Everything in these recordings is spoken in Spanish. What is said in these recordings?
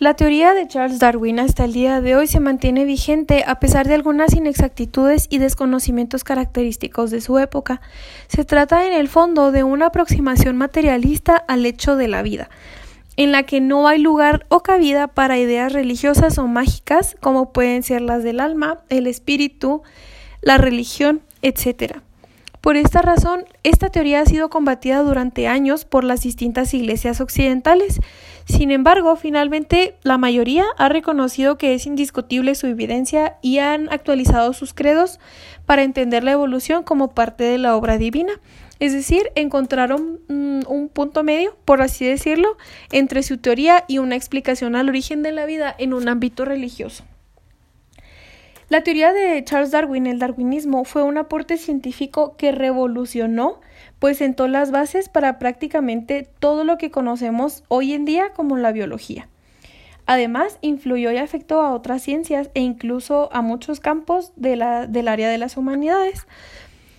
La teoría de Charles Darwin hasta el día de hoy se mantiene vigente a pesar de algunas inexactitudes y desconocimientos característicos de su época. Se trata en el fondo de una aproximación materialista al hecho de la vida, en la que no hay lugar o cabida para ideas religiosas o mágicas como pueden ser las del alma, el espíritu, la religión, etc. Por esta razón, esta teoría ha sido combatida durante años por las distintas iglesias occidentales. Sin embargo, finalmente la mayoría ha reconocido que es indiscutible su evidencia y han actualizado sus credos para entender la evolución como parte de la obra divina. Es decir, encontraron mm, un punto medio, por así decirlo, entre su teoría y una explicación al origen de la vida en un ámbito religioso. La teoría de Charles Darwin, el darwinismo, fue un aporte científico que revolucionó, pues sentó las bases para prácticamente todo lo que conocemos hoy en día como la biología. Además, influyó y afectó a otras ciencias e incluso a muchos campos de la, del área de las humanidades.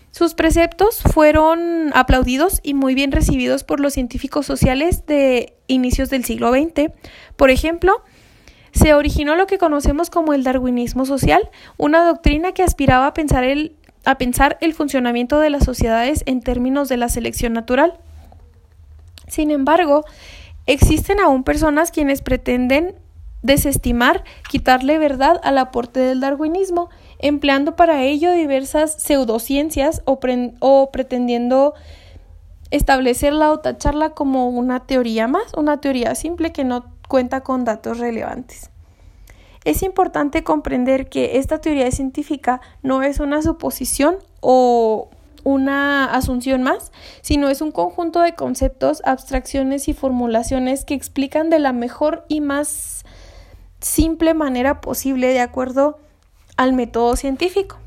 Sus preceptos fueron aplaudidos y muy bien recibidos por los científicos sociales de inicios del siglo XX. Por ejemplo, se originó lo que conocemos como el darwinismo social, una doctrina que aspiraba a pensar el, a pensar el funcionamiento de las sociedades en términos de la selección natural. Sin embargo, existen aún personas quienes pretenden desestimar, quitarle verdad al aporte del darwinismo, empleando para ello diversas pseudociencias o, o pretendiendo establecerla o tacharla como una teoría más, una teoría simple que no cuenta con datos relevantes. Es importante comprender que esta teoría científica no es una suposición o una asunción más, sino es un conjunto de conceptos, abstracciones y formulaciones que explican de la mejor y más simple manera posible de acuerdo al método científico.